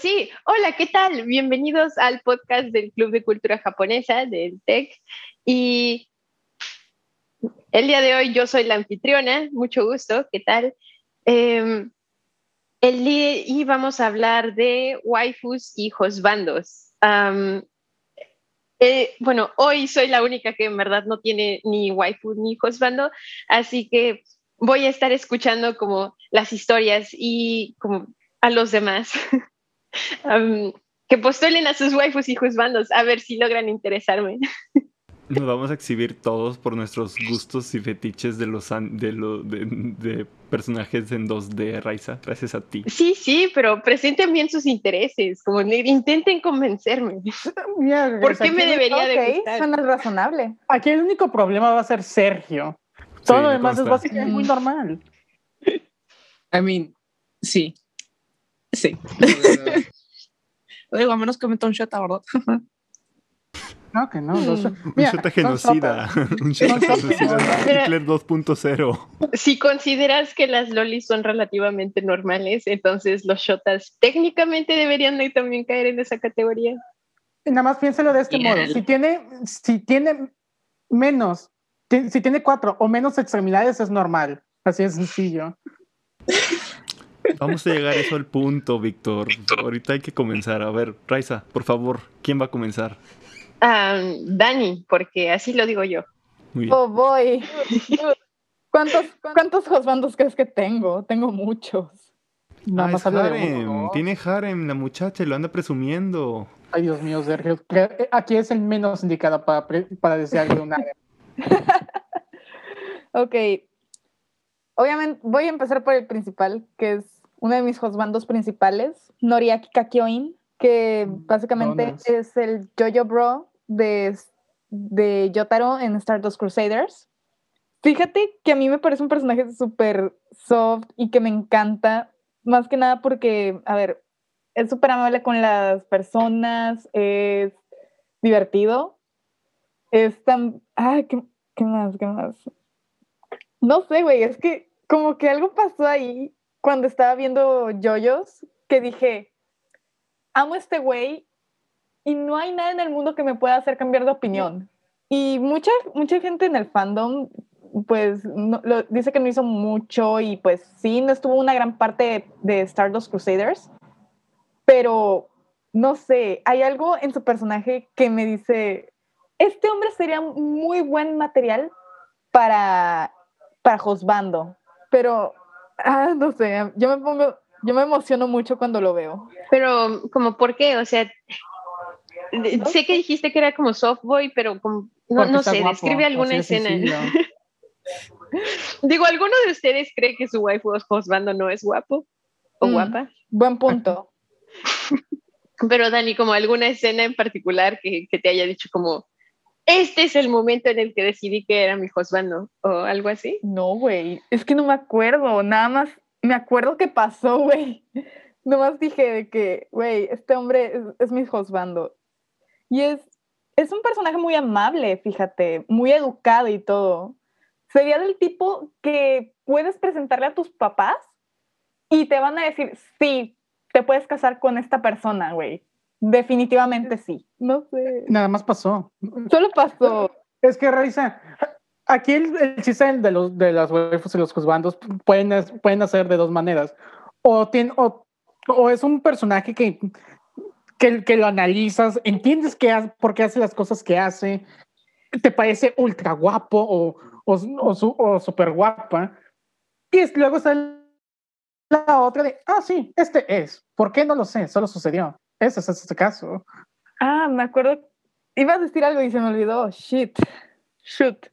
Pues sí, hola, ¿qué tal? Bienvenidos al podcast del Club de Cultura Japonesa del TEC. Y el día de hoy yo soy la anfitriona, mucho gusto, ¿qué tal? Em, el día y vamos a hablar de waifus y josbandos. Eh, bueno, hoy soy la única que en verdad no tiene ni waifu ni josbando, así que voy a estar escuchando como las historias y como a los demás. que postulen a sus waifus y juzbandos a ver si logran interesarme. Nos vamos a exhibir todos por nuestros gustos y fetiches de los de, de, personajes en 2D, Raiza, gracias a ti. Sí, sí, pero presenten bien sus intereses, como intenten convencerme. ¿Por qué me debería de gustar? Suena razonable. Aquí el único problema va a ser Sergio. Todo lo demás es básicamente muy normal. I mean, sí. Sí. Digo, a menos que meta un shota, ¿verdad? No, que no. un shota genocida. un shota genocida. Hitler 2.0. Si consideras que las lolis son relativamente normales, entonces los shotas técnicamente deberían también caer en esa categoría. Nada más piénselo de este modo. Si tiene, si tiene menos, si tiene cuatro o menos extremidades, es normal. Así es sencillo. Vamos a llegar eso al punto, Víctor. Ahorita hay que comenzar. A ver, Raiza, por favor, ¿quién va a comenzar? Dani, porque así lo digo yo. Oh, voy. ¿Cuántos, ¿Cuántos husbandos crees que tengo? Tengo muchos. Nada ah, más harem. Tiene harem, la muchacha, y lo anda presumiendo. Ay, Dios mío, Sergio. Aquí es el menos indicado para, para desearle un harem. ok. Obviamente, voy a empezar por el principal, que es uno de mis husbandos principales, Noriaki Kakyoin, que mm, básicamente es el Jojo Bro de, de Yotaro en Stardust Crusaders. Fíjate que a mí me parece un personaje súper soft y que me encanta, más que nada porque, a ver, es súper amable con las personas, es divertido, es tan... Ay, ¿qué, ¿qué más? ¿Qué más? No sé, güey, es que como que algo pasó ahí cuando estaba viendo Yoyos que dije, amo este güey y no hay nada en el mundo que me pueda hacer cambiar de opinión. Y mucha, mucha gente en el fandom pues lo, dice que no hizo mucho y pues sí, no estuvo una gran parte de, Stardust Crusaders, pero no sé, hay algo en su personaje que me dice, este hombre sería muy buen material para, para Josbando, pero Ah, no sé, yo me pongo, yo me emociono mucho cuando lo veo. Pero, como, ¿por qué? O sea, sé que dijiste que era como softboy, pero como, no, sé, describe alguna escena. Digo, ¿alguno de ustedes cree que su waifu Osvaldo no es guapo o mm, guapa? Buen punto. Pero Dani, como alguna escena en particular que, que, te haya dicho como, este es el momento en el que decidí que era mi husband, o algo así. No, güey, es que no me acuerdo, nada más me acuerdo que pasó, güey. Nomás dije de que, güey, este hombre es, mi husband. Y es, es un personaje muy amable, fíjate, muy educado y todo. Sería del tipo que puedes presentarle a tus papás y te van a decir, sí, te puedes casar con esta persona, güey. Definitivamente sí. No sé. Nada más pasó. Solo pasó. Es que realiza. Aquí el, chiste de, los, de las waifus y los juzgandos pueden, pueden hacer de dos maneras. O, tiene, o, o es un personaje que, que, que, lo analizas, entiendes que, por qué hace las cosas que hace, te parece ultra guapo o, o, o, super guapa. Y luego está la otra de, ah, sí, este es. ¿Por qué no lo sé? Solo sucedió. Ese es este caso. Ah, me acuerdo. Iba a decir algo y se me olvidó. Shit. Shoot.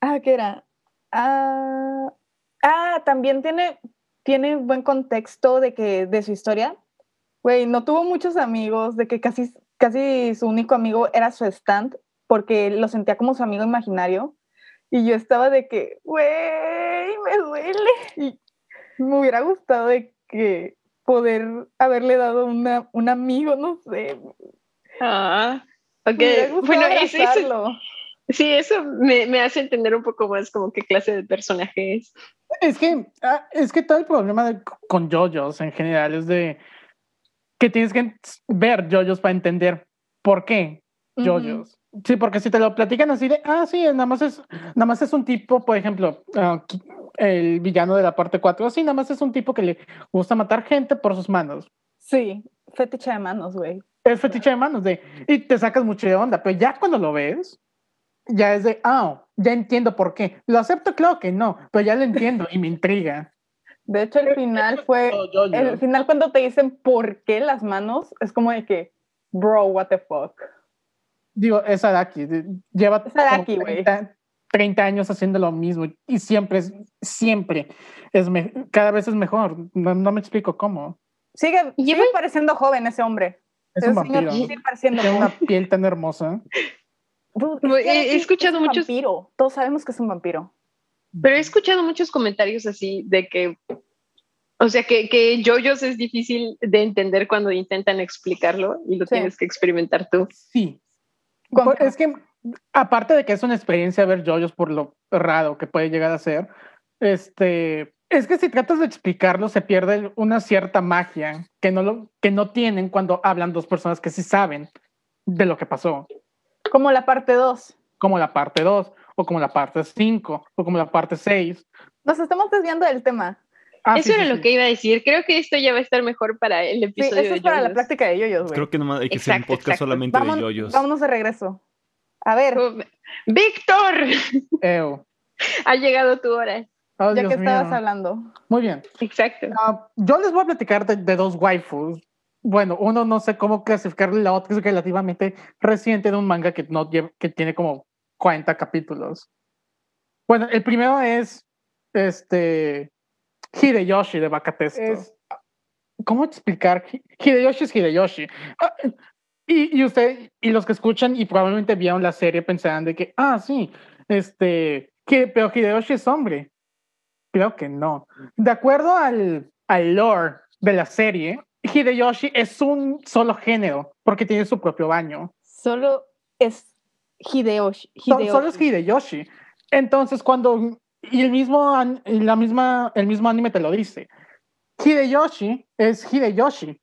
Ah, ¿qué era? Ah, ah también tiene, tiene buen contexto de que de su historia. Güey, no tuvo muchos amigos, de que casi, casi su único amigo era su stand, porque lo sentía como su amigo imaginario. Y yo estaba de que, güey, me duele. Y me hubiera gustado de que poder haberle dado una, un amigo, no sé. Ah, ok. Bueno, eso, sí, eso me, me, hace entender un poco más como qué clase de personaje es. Es que, ah, es que todo el problema con JoJo's en general es de que tienes que ver yoyos para entender por qué yoyos. Sí, porque si te lo platican así de, ah, sí, nada más es, nada más es un tipo, por ejemplo, ah, el villano de la parte 4, así, nada más es un tipo que le gusta matar gente por sus manos. Sí, fetiche de manos, güey. Es fetiche de manos, de, y te sacas mucho de onda, pero ya cuando lo ves, ya es de, ah, ya entiendo por qué. Lo acepto, claro que no, pero ya lo entiendo y me intriga. De hecho, el final fue, el final cuando te dicen por qué las manos, es como de que, bro, what the fuck. Digo, es Araki, lleva 30, 30, años haciendo lo mismo y siempre es, siempre es, cada vez es mejor. No, me explico cómo. Sigue, sigue pareciendo joven ese hombre. Es un vampiro. Sigue pareciendo Tiene una piel tan hermosa. he, escuchado muchos. Vampiro. Todos sabemos que es un vampiro. Pero he escuchado muchos comentarios así de que, o sea, que, que JoJo's es difícil de entender cuando intentan explicarlo y lo tienes que experimentar tú. Sí. Es que, aparte de que es una experiencia ver JoJo's por lo raro que puede llegar a ser, este, es que si tratas de explicarlo se pierde una cierta magia que no, lo, que no tienen cuando hablan dos personas que sí saben de lo que pasó. Como la parte 2. Como la parte 2, o como la parte 5, o como la parte 6. Nos estamos desviando del tema. Ah, Eso era lo que iba a decir. Creo que esto ya va a estar mejor para el episodio. Sí, eso es para la práctica de yoyos, güey. Creo que nomás hay que hacer un podcast solamente de yoyos. Vámonos de regreso. A ver. Oh, ¡Víctor! Ha llegado tu hora. Oh, ya que estabas hablando. Muy bien. Exacto. Ah, yo les voy a platicar de, dos waifus. Bueno, uno no sé cómo clasificarle, la otra es relativamente reciente de un manga que, no que tiene como 40 capítulos. Bueno, el primero es este Hideyoshi de Bakatesto. ¿Cómo explicar? Hideyoshi es Hideyoshi. Y, y, usted, y los que escuchan y probablemente vieron la serie pensarán de que, ah, sí, este, que, pero Hideyoshi es hombre. Creo que no. De acuerdo al, al lore de la serie, Hideyoshi es un solo género porque tiene su propio baño. Solo es Hideyoshi. Solo es Hideyoshi. Entonces, cuando. Y el mismo, la misma, el mismo anime te lo dice. Hideyoshi es Hideyoshi.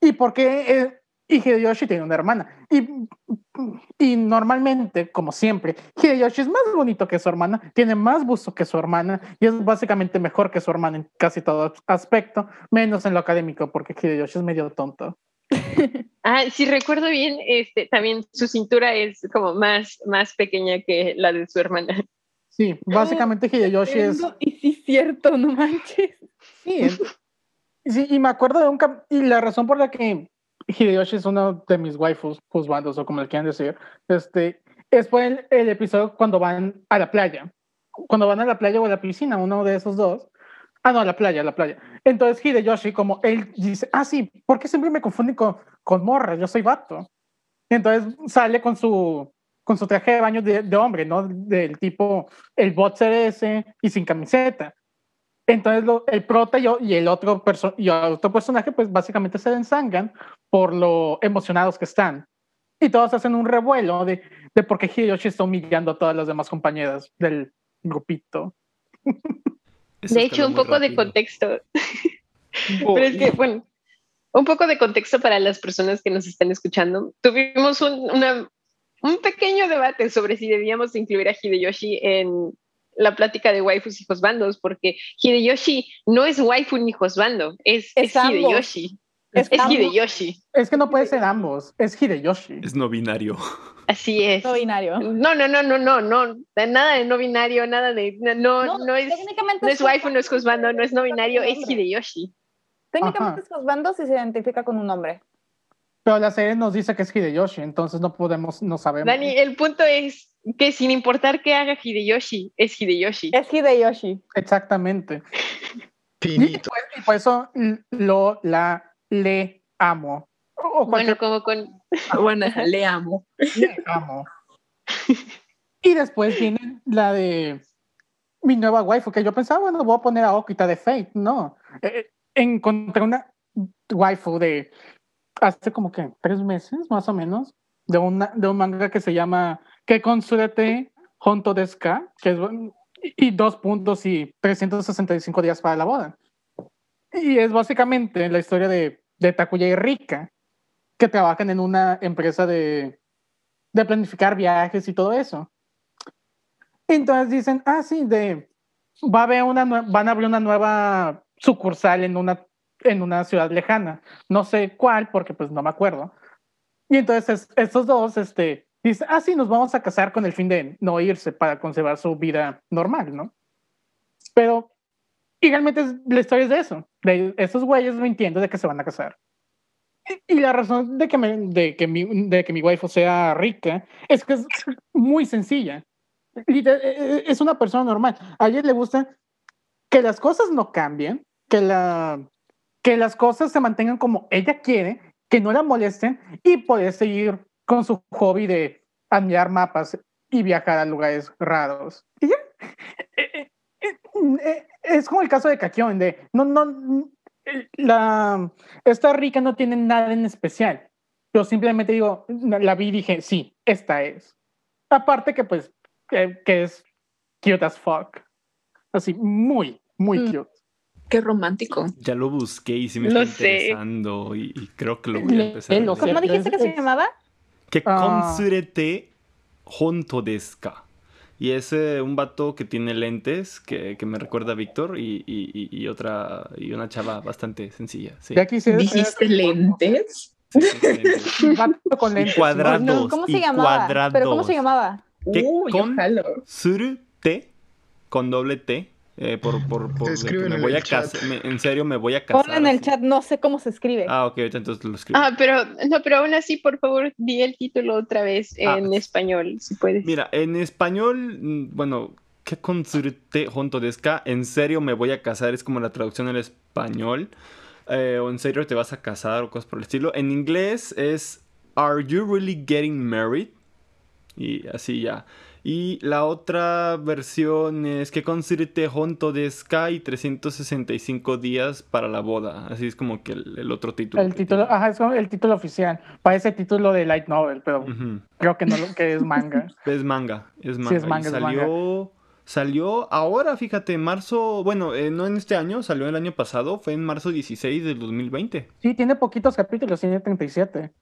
¿Y por qué y Hideyoshi tiene una hermana. Y, y normalmente, como siempre, Hideyoshi es más bonito que su hermana, tiene más busto que su hermana y es básicamente mejor que su hermana en casi todo aspecto, menos en lo académico, porque Hideyoshi es medio tonto. ah, si recuerdo bien, este, también su cintura es como más, más pequeña que la de su hermana. Sí, básicamente Hideyoshi es... Y sí, cierto, no manches. Sí, sí, y me acuerdo de un... Y la razón por la que Hideyoshi es uno de mis waifus, juzbandos o como le quieran decir. Este, es por el, episodio cuando van a la playa. Cuando van a la playa o a la piscina, uno de esos dos. Ah, no, a la playa, a la playa. Entonces Hideyoshi, como él dice, ah, sí, ¿por qué siempre me confunden con, con morra? Yo soy vato. Entonces sale con su, con su traje de baño de, de hombre, ¿no? Del tipo, el boxer ese y sin camiseta. Entonces el prota y, y el otro, y otro personaje pues básicamente se ensangan por lo emocionados que están. Y todos hacen un revuelo de, de por qué Hiroshi está humillando a todas las demás compañeras del grupito. de hecho, un poco de contexto. Pero es que, bueno, un poco de contexto para las personas que nos están escuchando. Tuvimos un, una, un pequeño debate sobre si debíamos incluir a Hideyoshi en la plática de waifus y josbandos, porque Hideyoshi no es waifu ni josbando, es, es, Hideyoshi. Es, Hideyoshi. Es que no puede ser ambos, es Hideyoshi. Es no binario. Así es. No binario. No, no, no, no, no, no. Nada de no binario, nada de. No, no, es. No es waifu, no es josbando, no es no binario, es Hideyoshi. Técnicamente es josbando si se identifica con un hombre. Pero la serie nos dice que es Hideyoshi, entonces no podemos, no sabemos. Dani, el punto es que sin importar qué haga Hideyoshi, es Hideyoshi. Es Hideyoshi. Exactamente. Y, por eso lo, la, le amo. bueno, como con... Ah, bueno, le amo. Le amo. y después viene la de mi nueva waifu, que yo pensaba, bueno, voy a poner a Okita de Fate. No. Eh, eh, encontré una waifu de hace como que tres meses, más o menos, de, una, de un manga que se llama que consulete Honto Deska, que es, y dos puntos y 365 días para la boda. Y es básicamente la historia de, de Takuya y Rika, que trabajan en una empresa de, de planificar viajes y todo eso. Entonces dicen, ah, sí, de, va a haber una, van a abrir una nueva sucursal en una, en una ciudad lejana. No sé cuál, porque pues no me acuerdo. Y entonces estos dos, este, dicen, ah, sí, nos vamos a casar con el fin de no irse para conservar su vida normal, ¿no? Pero y realmente la historia es de eso. De esos güeyes no entiendo de que se van a casar. Y, la razón de que, me, de, que mi, de que mi waifu sea rica es que es muy sencilla. E, e, es una persona normal. A ella le gusta que las cosas no cambien, que, la, que las cosas se mantengan como ella quiere, que no la molesten y poder seguir con su hobby de admirar mapas y viajar a lugares raros. Y ya. Es como el caso de Kakion, de no, no, la, esta rica no tiene nada en especial. Yo simplemente digo, la vi y dije, sí, esta es. Aparte que pues, que, es cute as fuck. Así, muy, muy mm. cute. Qué romántico. Ya lo busqué y sí me está interesando y, creo que lo voy a empezar. a ¿Cómo dijiste que se llamaba? Que uh, honto desu y es un vato que tiene lentes, que, que me recuerda a Víctor, y, y, y, otra, y una chava bastante sencilla. Sí. ¿Dijiste lentes? Sí, vato con lentes. cuadrados. ¿Cómo se llamaba? ¿Pero cómo se llamaba? Que con sur T, con doble T, eh, por, por, por me voy a casar, en serio me voy a casar. Ponlo en el chat, no sé cómo se escribe. Ah, ok, entonces lo escribo. Ah, pero no, pero aún así, por favor, di el título otra vez ah. en español, si puedes. Mira, en español, mm, bueno, ¿qué consurte junto desca? En serio me voy a casar, es como la traducción en español. Eh, o en serio te vas a casar o cosas por el estilo. En inglés es Are you really getting married? Y así ya. Y la otra versión es que consiste junto de Sky 365 días para la boda. Así es como que el, otro título. El título, ajá, es el título oficial. Parece título de Light Novel, pero creo que no que es manga. es manga, es manga. Sí, es manga, salió, Salió ahora, fíjate, en marzo, bueno, eh, no en este año, salió el año pasado, fue en marzo 16 del 2020. Sí, tiene poquitos capítulos, tiene 37.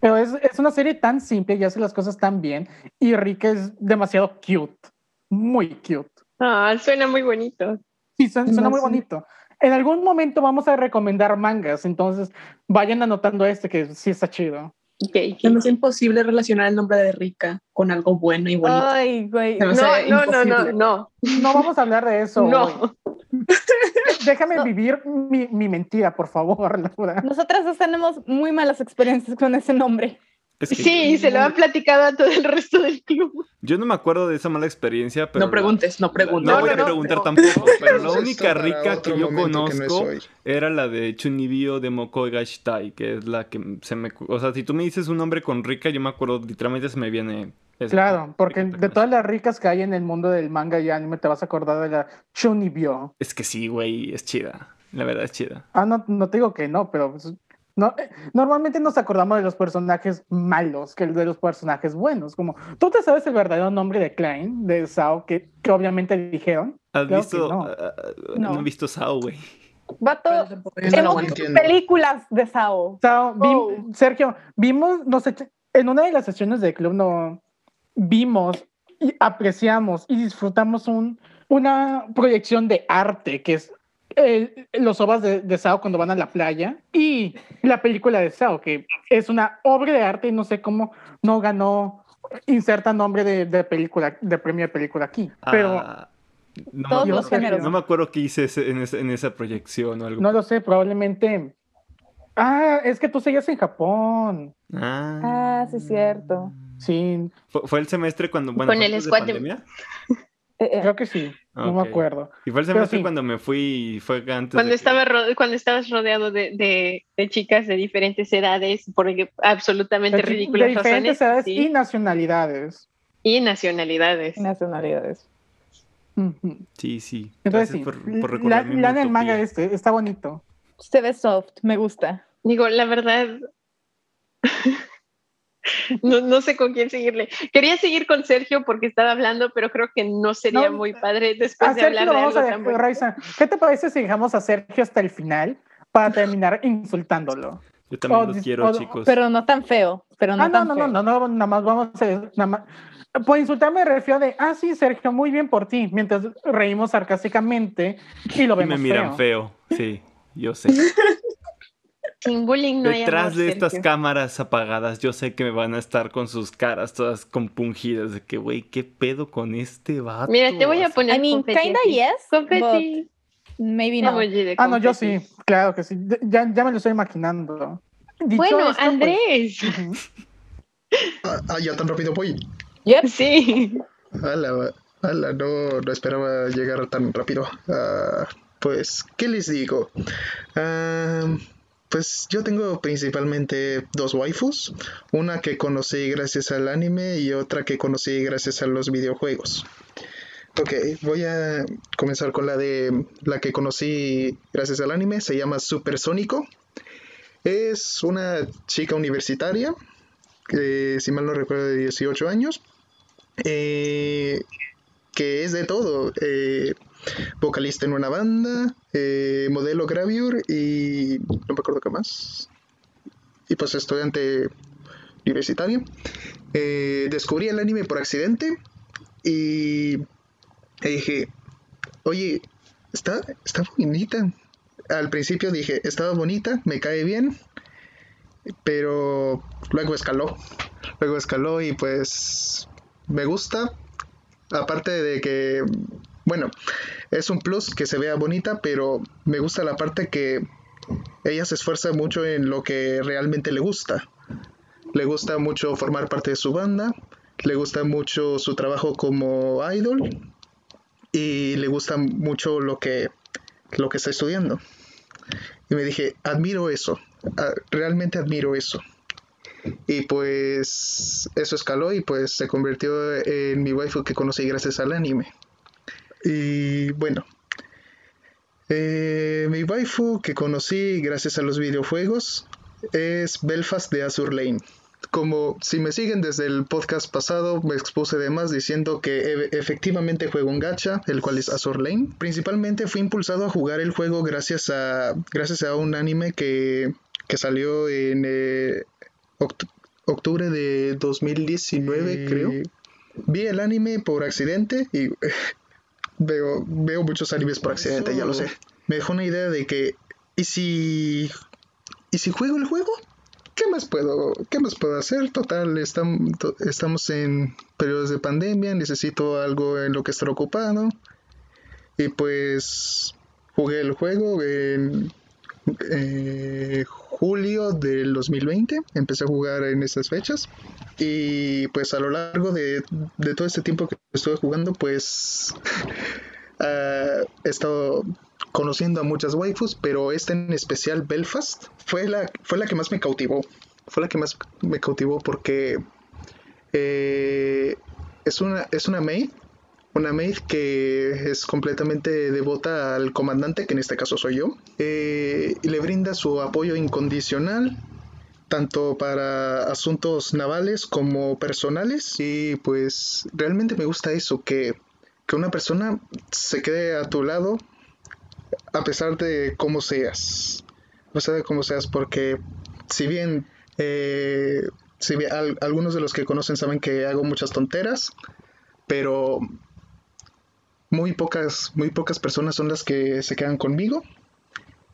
Pero es, es, una serie tan simple y hace las cosas tan bien. Y Rick es demasiado cute. Muy cute. Ah, suena muy bonito. Sí, suena, muy bonito. En algún momento vamos a recomendar mangas, entonces vayan anotando este que sí está chido. Okay, No es imposible relacionar el nombre de Rica con algo bueno y bonito. Ay, güey. No, no, no, no, no. No vamos a hablar de eso. No. Déjame vivir mi, mi, mentira, por favor, Laura. Nosotras dos tenemos muy malas experiencias con ese nombre. Sí, se lo han platicado a todo el resto del club. Yo no me acuerdo de esa mala experiencia, pero... No preguntes, no preguntes. No, voy a preguntar tampoco, pero la única rica que yo conozco era la de Chunibio de Mokoi Gashitai, que es la que se me... O sea, si tú me dices un nombre con rica, yo me acuerdo, literalmente se me viene claro, porque de todas las ricas que hay en el mundo del manga y anime, te vas a acordar de la Chunibyo. Es que sí, güey, es chida. La verdad es chida. Ah, no, no te digo que no, pero pues, no, eh, normalmente nos acordamos de los personajes malos que de los personajes buenos. Como, ¿tú te sabes el verdadero nombre de Klein, de Sao, que, que obviamente dijeron? ¿Has visto? No. Ah, ah, no. he visto Sao, güey. Vato, hemos visto películas de Sao. Sao, oh. Sergio, vimos, no sé, en una de las sesiones del club no, vimos y apreciamos y disfrutamos un, una proyección de arte que es los obras de, Sao cuando van a la playa y la película de Sao, que es una obra de arte y no sé cómo no ganó, inserta nombre de, película, de premio de película aquí. Pero ah, no, no, me acuerdo qué hice en, esa proyección o algo. No lo sé, probablemente. Ah, es que tú seguías en Japón. Ah, ah sí, es cierto. Sí. ¿Fue, el semestre cuando, bueno, con el squad de pandemia? Eh, eh. Creo que sí, no me acuerdo. Y fue el semestre cuando me fui, fue antes. Cuando, estaba cuando estabas rodeado de, de, chicas de diferentes edades, por absolutamente ridículas De diferentes edades y nacionalidades. Y nacionalidades. nacionalidades. Sí, sí. Entonces sí, por, por la, la el manga este, está bonito. Se ve soft, me gusta. Digo, la verdad, no, no, sé con quién seguirle. Quería seguir con Sergio porque estaba hablando, pero creo que no sería muy padre después de hablar de algo ¿Qué te parece si dejamos a Sergio hasta el final? para terminar insultándolo. Yo también O los quiero, o- chicos. Pero no tan feo. Pero no ah, no, tan no, feo. no, no, no, nada más vamos a nada más. Por insultar me refiero de, ah, sí, Sergio, muy bien por ti, mientras reímos sarcásticamente y lo Y vemos me miran feo. feo. Sí, yo sé. Sin bullying no hay Detrás amor, de estas Sergio. cámaras apagadas, yo sé que me van a estar con sus caras todas compungidas de que, güey, ¿qué pedo con este vato? Mira, te voy a poner I mean, confeti kinda yes, Confeti. Maybe no. Emoji de Ah, no, yo sí, claro que sí. Ya, ya me lo estoy imaginando. Dicho Bueno, esto, pues, Andrés. Ah, ah, ya tan rápido voy. Yep. Sí. Ala, ala, no, no esperaba llegar tan rápido. Ah, pues, ¿qué les digo? Ah, pues yo tengo principalmente dos waifus. Una que conocí gracias al anime y otra que conocí gracias a los videojuegos. Ok, voy a comenzar con la de la que conocí gracias al anime. Se llama Supersónico. Es una chica universitaria, que si mal no recuerdo de 18 años, eh, que es de todo. eh, vocalista en una banda, eh, modelo gravure y no me acuerdo qué más. Y pues estudiante universitario. Eh, descubrí el anime por accidente y dije, oye, está, está bonita. Al principio dije, estaba bonita, me cae bien, pero luego escaló. Luego escaló y pues me gusta. Aparte de que, bueno, es un plus que se vea bonita, pero me gusta la parte que ella se esfuerza mucho en lo que realmente le gusta. Le gusta mucho formar parte de su banda, le gusta mucho su trabajo como idol y le gusta mucho lo que, lo que está estudiando. Y me dije, admiro eso, realmente admiro eso. Y pues eso escaló y pues se convirtió en mi waifu que conocí gracias al anime. Y bueno, eh, mi waifu que conocí gracias a los videojuegos es Belfast de Azur Lane. Como si me siguen desde el podcast pasado, me expuse de más diciendo que e- efectivamente juego un gacha, el cual es Azur Lane. Principalmente fui impulsado a jugar el juego gracias a, gracias a un anime que, que salió en eh, oct- octubre de 2019, creo. Vi el anime por accidente y veo, veo muchos animes por accidente, ya lo sé. Me dejó una idea de que, ¿y si, ¿y si juego el juego? ¿Qué más puedo, qué más puedo hacer? Total, estam- to- estamos en periodos de pandemia, necesito algo en lo que estar ocupado. Y pues jugué el juego en eh, julio del 2020. Empecé a jugar en esas fechas. Y pues a lo largo de, todo este tiempo que estuve jugando, pues ah, he estado conociendo a muchas waifus, pero esta en especial, Belfast, fue la, fue la que más me cautivó. Fue la que más me cautivó porque eh, es, una, es una maid, una maid que es completamente devota al comandante, que en este caso soy yo, eh, y le brinda su apoyo incondicional tanto para asuntos navales como personales. Y pues realmente me gusta eso que, que una persona se quede a tu lado a pesar de cómo seas. A pesar de cómo seas porque si bien eh, si algunos de los que conocen saben que hago muchas tonteras pero muy pocas muy pocas personas son las que se quedan conmigo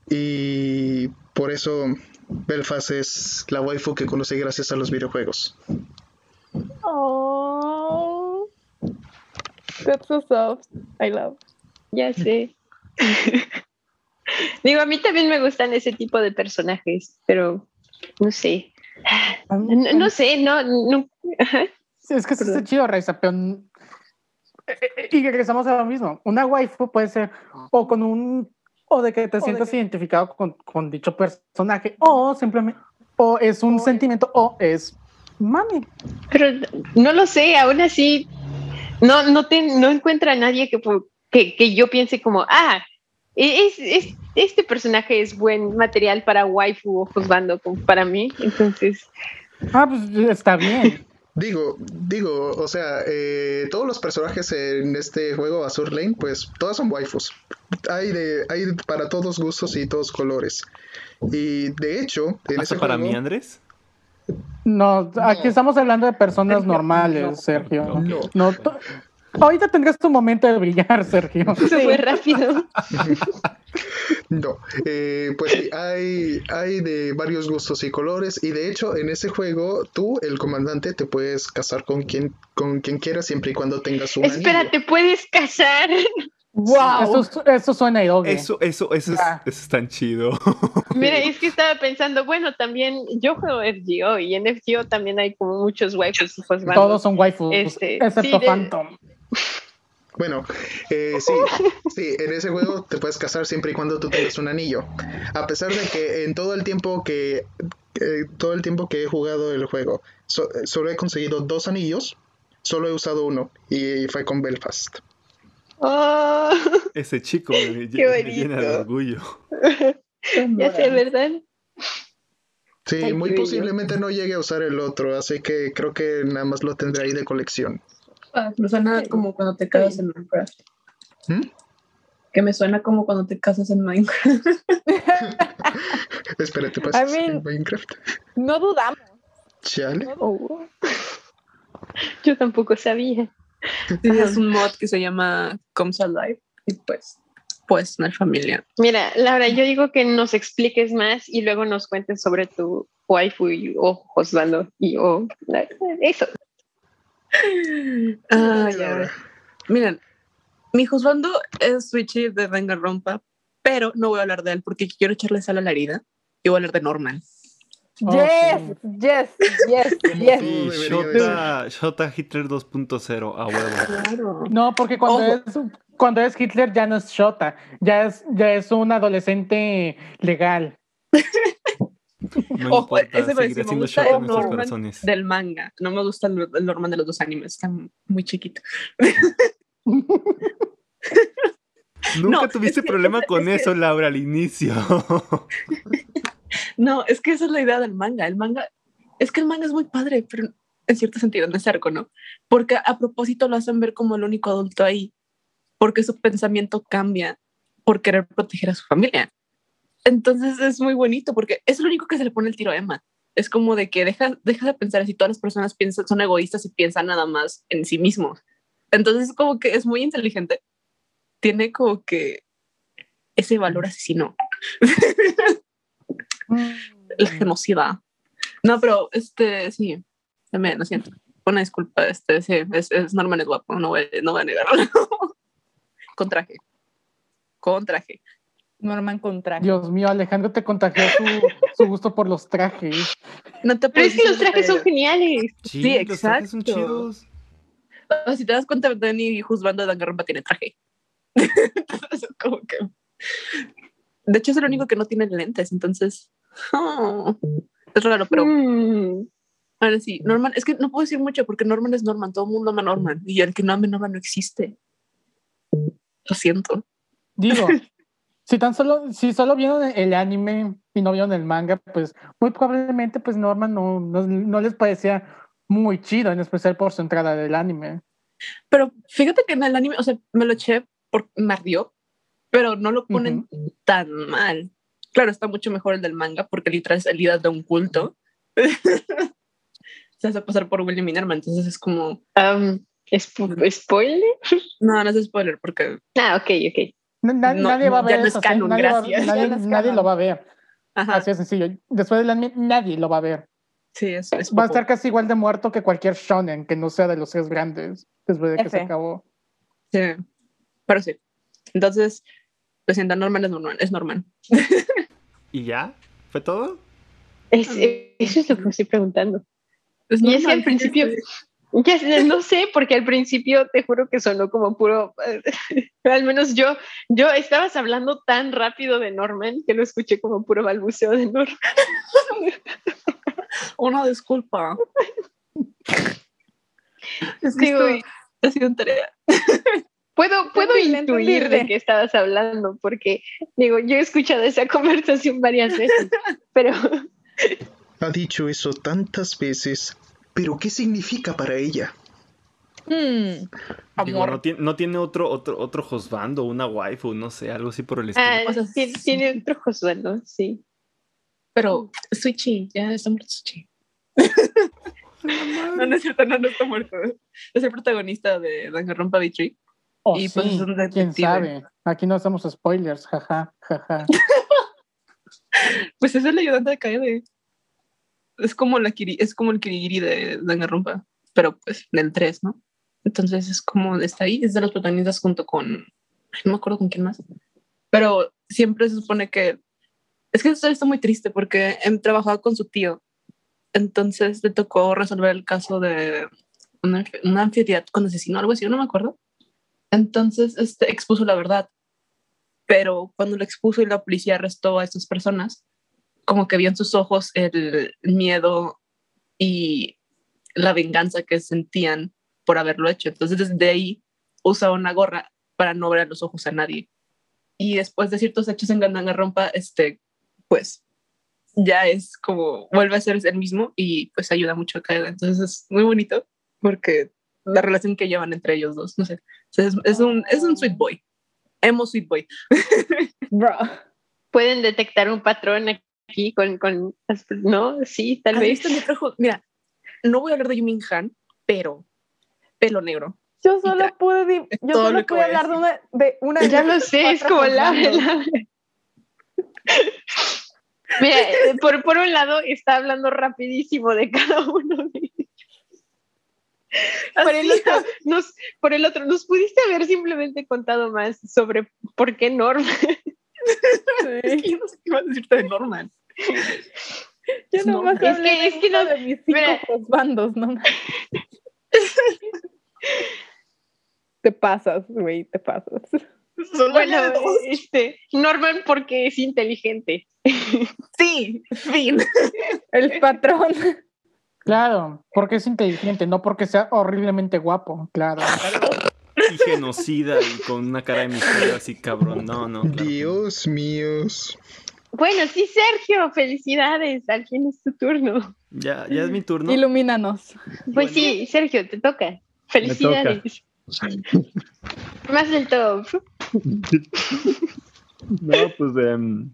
y por eso Belfast es la waifu que conocí gracias a los videojuegos. Oh, that's so soft. I love. Ya sé. Digo, a mí también me gustan ese tipo de personajes, pero no sé. No, no sé, no, no. Ajá. Sí, es que sí está chido, Raiza, pero... Y regresamos a lo mismo. Una waifu puede ser o con un... O de que te sientas identificado con, con dicho personaje, o simplemente... O es un sentimiento, o es mami. Pero no lo sé, aún así, no, no, te, no encuentro a nadie que, que, que yo piense como, ah, es, es- este personaje es buen material para waifu o juzgando para mí. Entonces, Ah, pues está bien. Digo, digo, o sea, eh, todos los personajes en este juego Azur Lane, pues todas son waifus. Hay de, hay para todos gustos y todos colores. Y de hecho, en ¿Hasta ese para juego, mí, Andrés? No, aquí estamos hablando de personas normales, Sergio. No. No, ahorita tendrás tu momento de brillar, Sergio. Se fue rápido. No, eh, pues sí, hay, hay de varios gustos y colores y de hecho en ese juego tú, el comandante, te puedes casar con quien, con quien quieras siempre y cuando tengas un Espera, anillo. ¿te puedes casar? ¡Wow! Eso, eso suena. Eso, eso, eso es, Ya. eso es tan chido. Mira, es que estaba pensando, bueno, también yo juego FGO y en FGO también hay como muchos waifus husbandos. Todos son waifus, Este, excepto sí, de- Phantom. Bueno, eh, sí, sí, en ese juego te puedes casar siempre y cuando tú tengas un anillo. A pesar de que en todo el tiempo que eh, todo el tiempo que he jugado el juego, so- solo he conseguido dos anillos, solo he usado uno y fue con Belfast. Oh, Ese chico me, Qué me llena de bonito. orgullo. ya sé, ¿verdad? Sí, Ay, muy posiblemente no llegue a usar el otro, así que creo que nada más lo tendré ahí de colección. Ah, me suena como cuando te casas en Minecraft. ¿Mm? Que me suena como cuando te casas en Minecraft. Espérate, pasas I mean- en Minecraft. No dudamos. Chale. Oh. Yo tampoco sabía. Sí, es un mod que se llama Comes Alive. Y pues, puedes tener familia. Mira, Laura, yo digo que nos expliques más y luego nos cuentes sobre tu waifu y, o Osvaldo y o la- eso. Ah, ya. Miren, mi husbando es Switchy de Danganronpa, pero no voy a hablar de él porque quiero echarle sal a la herida y voy a hablar de Norman. Oh, Yes, yes, yes, yes. De Shota, Shota Hitler 2.0, a huevo. Claro. No, porque cuando Ojo. es cuando es Hitler ya no es Shota, ya es ya es un adolescente legal. No Ojo, ese me- sí me gusta el Norman. Del manga. No me gusta el, el Norman de los dos animes. Está muy chiquito. Nunca No, tuviste es que- problema es- con es que- eso, Laura, al inicio. No, es que esa es la idea del manga. El manga, es que el manga es muy padre, pero en cierto sentido, en ese arco, ¿no? Porque a propósito lo hacen ver como el único adulto ahí, porque su pensamiento cambia por querer proteger a su familia. Entonces es muy bonito porque es lo único que se le pone el tiro a Emma. Es como de que deja, deja de pensar así, todas las personas piensan, son egoístas y piensan nada más en sí mismos. Entonces como que es muy inteligente. Tiene como que ese valor asesino. la genocida. No, pero este, sí, también, lo siento. Una disculpa, este, sí, es, es Norman es guapo, no voy, no voy a negarlo. Con traje. Con traje. Norman contra. Dios mío, Alejandro te contagió su, su gusto por los trajes. No te Pero es que los trajes son geniales. Sí, los trajes son exacto. chidos. O si te das cuenta, Danny juzgando de Danganronpa tiene traje. Entonces, como que... De hecho, es el único que no tiene lentes, entonces... oh, es raro, pero Mm. ahora sí, Norman, es que no puedo decir mucho porque Norman es Norman, todo el mundo ama a Norman y el que no ame a Norman no existe. Lo siento. Digo, si tan solo, si solo vieron el anime y no vieron el manga, pues muy probablemente pues Norman no, no, no les parecía muy chido, en especial por su entrada del anime. Pero fíjate que en el anime, o sea, me lo eché por me ardió, pero no lo ponen tan mal. Claro, está mucho mejor el del manga porque literal es el líder de un culto. Se hace pasar por William Minerva, entonces es como, Um, ¿spo- ¿Spoiler? no, no es spoiler porque, Ah, ok, ok. Na- na- No, nadie va a ya ver no es eso, ¿sí? canon, nadie, va- gracias. nadie- Ya no es nadie canon. lo va a ver. ajá, Así de sencillo. Después del anime, nadie lo va a ver. sí, es, es Va a estar casi igual de muerto que cualquier shonen que no sea de los tres grandes después de que se acabó. Sí, pero sí. Entonces, lo siento, Norman es Norman, es Norman. ¿Y ya? ¿Fue todo? Es- eso es lo que me estoy preguntando. Es Y es que normal, al principio. Ya no sé, porque al principio te juro que sonó como puro, al menos yo, yo estabas hablando tan rápido de Norman que lo escuché como puro balbuceo de Norman. Una disculpa. Es que Digo, estoy haciendo tarea. Puedo, puedo intuir de qué estabas hablando, porque digo, yo he escuchado esa conversación varias veces, pero Ha dicho eso tantas veces Pero ¿qué significa para ella? Hmm, Digo, amor. no, tiene, no tiene otro, otro, otro husband o una waifu, no sé, algo así por el estilo. Ah, O sea, tiene, tiene otro Josuelo, sí. Pero Switchy, ya está muerto Switchy. no, no es cierto, no, no está muerto. Es el protagonista de Danganronpa Tree. Oh, Y, pues, sí, es un quién sabe. Aquí no hacemos spoilers, jaja, jaja. Pues es el ayudante de Kaede. Es como, la Kiri, es como el Kirigiri de Danganronpa, pero pues del 3, ¿no? Entonces es como está ahí, es de los protagonistas junto con, no me acuerdo con quién más, pero siempre se supone que, es que historia está muy triste porque em, trabajaba con su tío, entonces le tocó resolver el caso de una, una anfitrión con asesino, algo así, no me acuerdo. Entonces este, expuso la verdad, pero cuando lo expuso y la policía arrestó a estas personas, como que vio en sus ojos el miedo y la venganza que sentían por haberlo hecho. Entonces desde ahí usa una gorra para no ver a los ojos a nadie. Y después de ciertos hechos en Danganronpa, este, pues ya es como vuelve a ser el mismo y pues ayuda mucho a Kaeda. Entonces es muy bonito porque la relación que llevan entre ellos dos, no sé, es, es un, es un sweet boy, emo sweet boy. Bro. Pueden detectar un patrón aquí con, con ¿no? Sí, tal ¿Has vez. Mira, no voy a hablar de Yumin Han, pero pelo negro. Yo solo pude, yo solo pude voy a hablar de una, de una Ya de lo sé, es como la, Mira, por, por un lado está hablando rapidísimo de cada uno de ellos. Por el, otro, nos, por el otro, ¿nos pudiste haber simplemente contado más sobre por qué Norma? Es que yo no sé qué iba a decirte de Norman. Yo No, nomás es hablé que- de es que no- de mis cinco mira. bandos, ¿no? te pasas, güey, te pasas. Solo Bueno, dos. este, Norman porque es inteligente. Sí, fin. El patrón. Claro, porque es inteligente, no porque sea horriblemente guapo, claro. Y genocida y con una cara de misterio así cabrón. No, no. claro. Dios míos. Bueno, sí, Sergio, felicidades. Al fin es tu turno. Ya, ya es mi turno. Ilumínanos. Pues sí, Sergio, te toca. Felicidades. Más del top. No, pues em,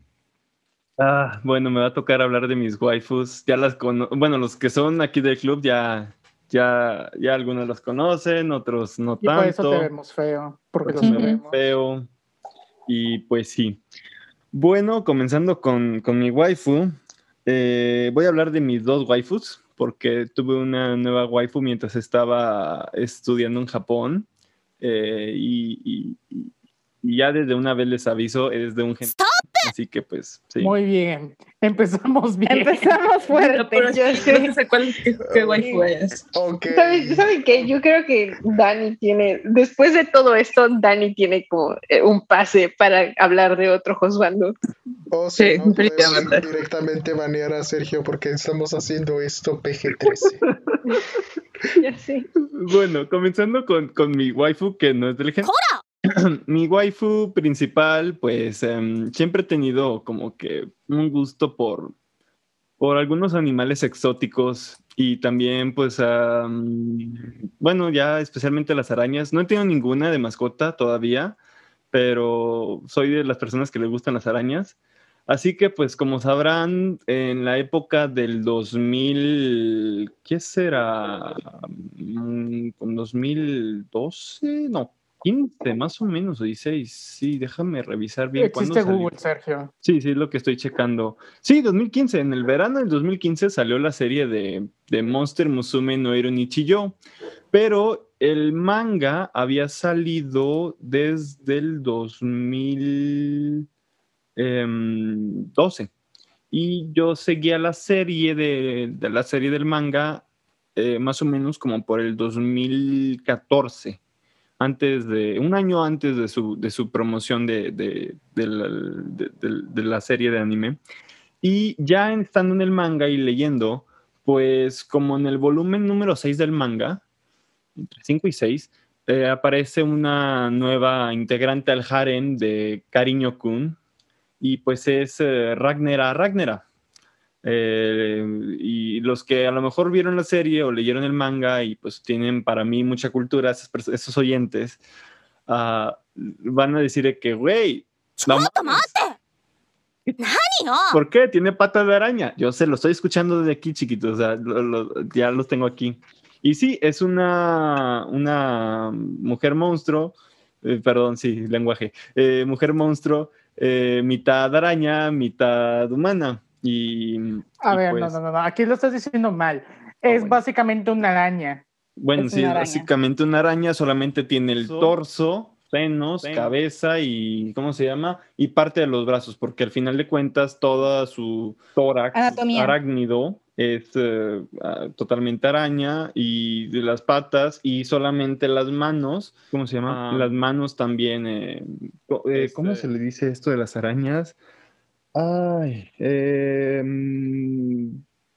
ah, bueno, me va a tocar hablar de mis waifus. Ya las cono bueno, los que son aquí del club ya, ya, ya algunos los conocen, otros no Y por eso tanto. te vemos feo, porque los vemos. feo. Y pues sí. Bueno, comenzando con, con mi waifu, eh, voy a hablar de mis dos waifus, porque tuve una nueva waifu mientras estaba estudiando en Japón. eh, y, ya desde una vez les aviso, es de un gen. Así que pues sí. Muy bien, empezamos bien. Empezamos fuerte. Pero yo sé. no sé cuál, qué, qué waifu es. Ok. ¿Saben, ¿Saben qué? Yo creo que Dani tiene, después de todo esto, Dani tiene como eh, un pase para hablar de otro Josbando. O si Sí, no, puedes directamente banear a Sergio porque estamos haciendo esto PG-13. Ya sé. Bueno, comenzando con, con mi waifu, que no es del gen. mi waifu principal, pues em, siempre he tenido como que un gusto por, por algunos animales exóticos y también, pues, am, bueno, ya especialmente las arañas. No he tenido ninguna de mascota todavía, pero soy de las personas que les gustan las arañas. Así que, pues, como sabrán, en la época del 2000, ¿qué será? Mm, ¿Con 2012? No, 15 más o menos, o 16. Sí, déjame revisar bien cuándo Existe salió. Google, Sergio. Sí, sí, es lo que estoy checando. Sí, 2015, en el verano del 2015 salió la serie de, de Monster Musume no Hiro Nichiyo, pero el manga había salido desde el 2012 y yo seguía la serie de, de la serie del manga eh, más o menos como por el 2014 antes de, un año antes de su, de su promoción de, de, la, serie de anime. Y ya estando en el manga y leyendo, pues como en el volumen número 6 del manga, entre 5 y 6, eh, aparece una nueva integrante al harem de Cariño Kun, y pues es eh, Ragnera. Eh, y los que a lo mejor vieron la serie o leyeron el manga y pues tienen para mí mucha cultura, esos, oyentes, ah, van a decir que, güey, ¿Por qué? Tiene patas de araña. Yo se lo estoy escuchando desde aquí, chiquitos. ya los tengo aquí. Y sí, es una, una mujer monstruo. Eh, perdón, sí, lenguaje. Eh, mujer monstruo, mitad araña, mitad humana. Y, a ver, no, pues no, no, aquí lo estás diciendo mal. Ah, es básicamente una araña. Bueno, sí, es básicamente una araña, solamente tiene el torso, senos, cabeza y, ¿cómo se llama? Y parte de los brazos, porque al final de cuentas toda su tórax arácnido es eh, ah, totalmente araña y de las patas y solamente las manos, ¿cómo se llama? Ah. Las manos también, eh, eh, ¿cómo este se le dice esto de las arañas? Ay, em,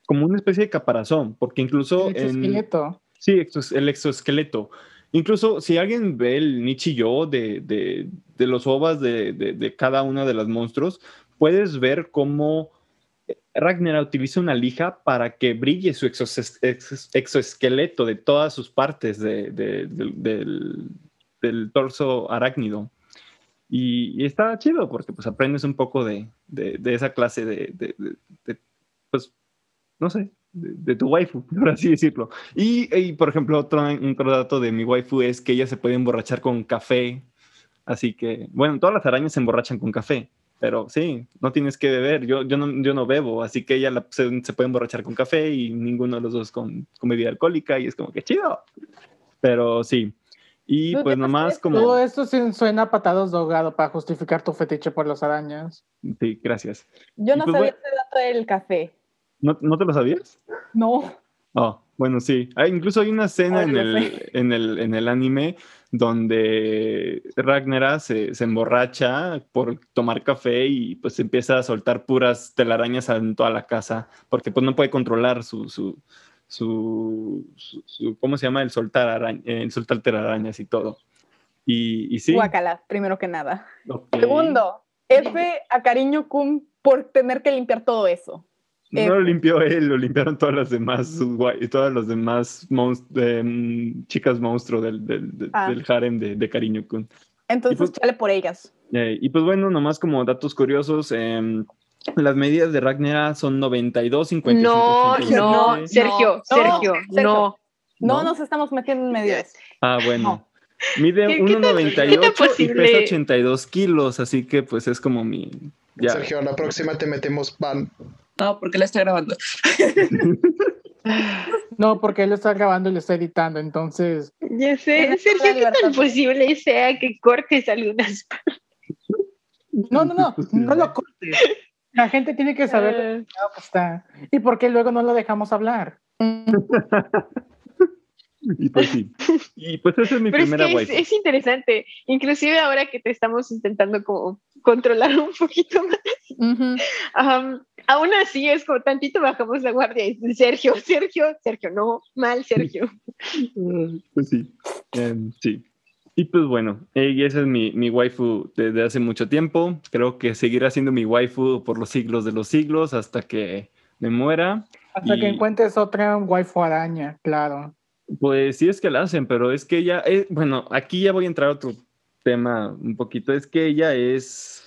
como una especie de caparazón, porque incluso... El exoesqueleto. sí, el exoesqueleto. Incluso si alguien ve el Nichillo de, de, de los ovas de, de, cada una de las monstruos, puedes ver cómo Ragnar utiliza una lija para que brille su exoesqueleto de todas sus partes del, del torso arácnido. Y, está chido porque pues aprendes un poco de, esa clase de, pues, no sé, de, tu waifu, por así decirlo. Y, por ejemplo, otro, otro dato de mi waifu es que ella se puede emborrachar con café. Así que, bueno, todas las arañas se emborrachan con café, pero sí, no tienes que beber. Yo, yo, no, yo no bebo, así que ella se, puede emborrachar con café y ninguno de los dos con, con bebida alcohólica y es como que chido. Pero sí, y pues nomás como... Todo esto suena patados de ahogado para justificar tu fetiche por las arañas. Sí, gracias. Yo no pues, sabía ese dato del café. ¿No, ¿No, te lo sabías? No. Oh, bueno, sí. Hay, incluso hay una escena en, el, en, el, en el anime donde Ragnara se, se, emborracha por tomar café y pues empieza a soltar puras telarañas en toda la casa porque pues no puede controlar su, su, su, ¿cómo se llama? El soltar, araña, el soltar telarañas y todo. Y, y sí. Guacala, primero que nada. Segundo, F a Cariño Kun por tener que limpiar todo eso. No lo limpió él, lo limpiaron todas las demás, todas las demás mm, chicas monstruo del, del, ah. del harem de, de Cariño Kun. Entonces, pues, chale por ellas. Eh, y pues bueno, nomás como datos curiosos, eh, las medidas de Ragnera son 92, 55. No, no, Sergio, Sergio, no. No nos estamos metiendo en medidas. Ah, bueno. Mide 1,98 y pesa 82 kilos, así que pues es como mi... Ya. Sergio, la próxima te metemos pan. No, porque la está grabando. no, porque él está grabando y lo está editando, entonces... Ya sé, Sergio, ¿qué tan posible sea que cortes algunas? No, no, no, no lo cortes. La gente tiene que saber eh. está. y por qué luego no lo dejamos hablar. y pues sí. Y pues esa es mi primera es, es, interesante. Inclusive ahora que te estamos intentando como controlar un poquito más. aún así es como tantito bajamos la guardia y Sergio, Sergio, Sergio, no, mal Sergio. pues sí, em, sí. Y pues bueno, esa es mi, mi waifu desde hace mucho tiempo. Creo que seguirá siendo mi waifu por los siglos de los siglos hasta que me muera. Hasta que encuentres otra waifu araña, claro. Pues sí es que la hacen, pero es que ella, eh, bueno, aquí ya voy a entrar a otro tema un poquito. Es que ella es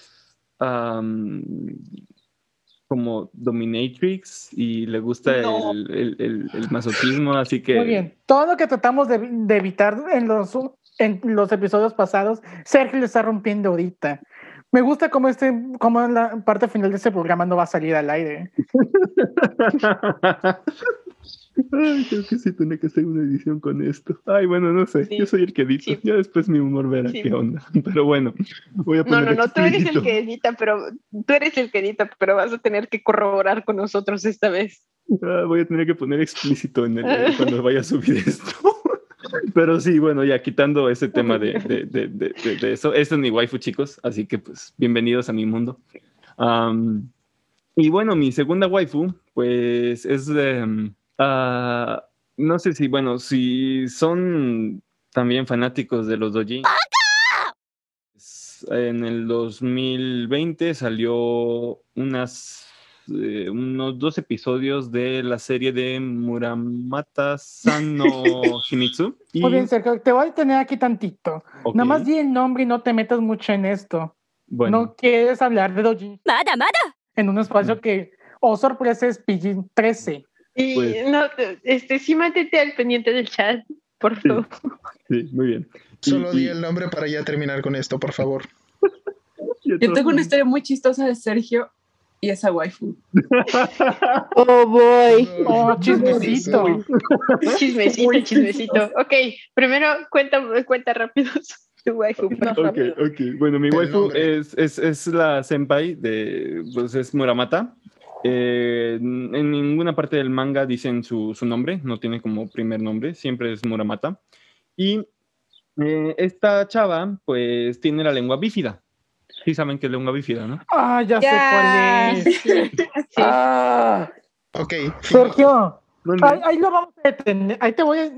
como dominatrix y le gusta el, el, el, masoquismo, así que... Muy bien, todo lo que tratamos de, de evitar en los en los episodios pasados, Sergio le está rompiendo ahorita. Me gusta cómo, este, cómo la parte final de este programa no va a salir al aire. Ay, creo que sí tiene que hacer una edición con esto. Ay, bueno, no sé. Yo soy el que edita. Ya después mi humor verá qué onda. Pero bueno, voy a poner. No, no, no, tú eres el que edita, pero tú eres el que edita, pero vas a tener que corroborar con nosotros esta vez. Ah, voy a tener que poner explícito en el, cuando vaya a subir esto. Pero sí, bueno, ya quitando ese tema de, de, de, de eso, este es mi waifu, chicos, así que pues bienvenidos a mi mundo. y bueno, mi segunda waifu, pues es de... Ah, no sé si, bueno, si son también fanáticos de los doji. En el 2020 salió unas eh, unos dos episodios de la serie de Muramata Sano Himitsu. Muy bien, Sergio, te voy a tener aquí tantito. Nada más di el nombre y no te metas mucho en esto. No quieres hablar de Dojin. ¡Mada, mada! En un espacio que, oh sorpresa, es PG 13. Y pues no, este, sí mátete al pendiente del chat, por favor. Sí, muy bien. Solo di el nombre para ya terminar con esto, por favor. Yo tengo una historia muy chistosa de Sergio y esa waifu. oh boy. Oh, chismecito. chismecito, chismecito. Ok, primero cuenta, cuenta rápido tu waifu. ok, ok. Bueno, mi waifu es, es, es, la senpai de, pues es Muramata. Eh, en ninguna parte del manga dicen su, su, nombre, no tiene como primer nombre, siempre es Muramata. Y eh, esta chava, pues, tiene la lengua bífida. Sí saben que es lengua bífida, ¿no? Ah, ya sé cuál es. sí. Ah. Ok. Sergio, ahí, ahí, lo vamos a detener. Ahí te voy a...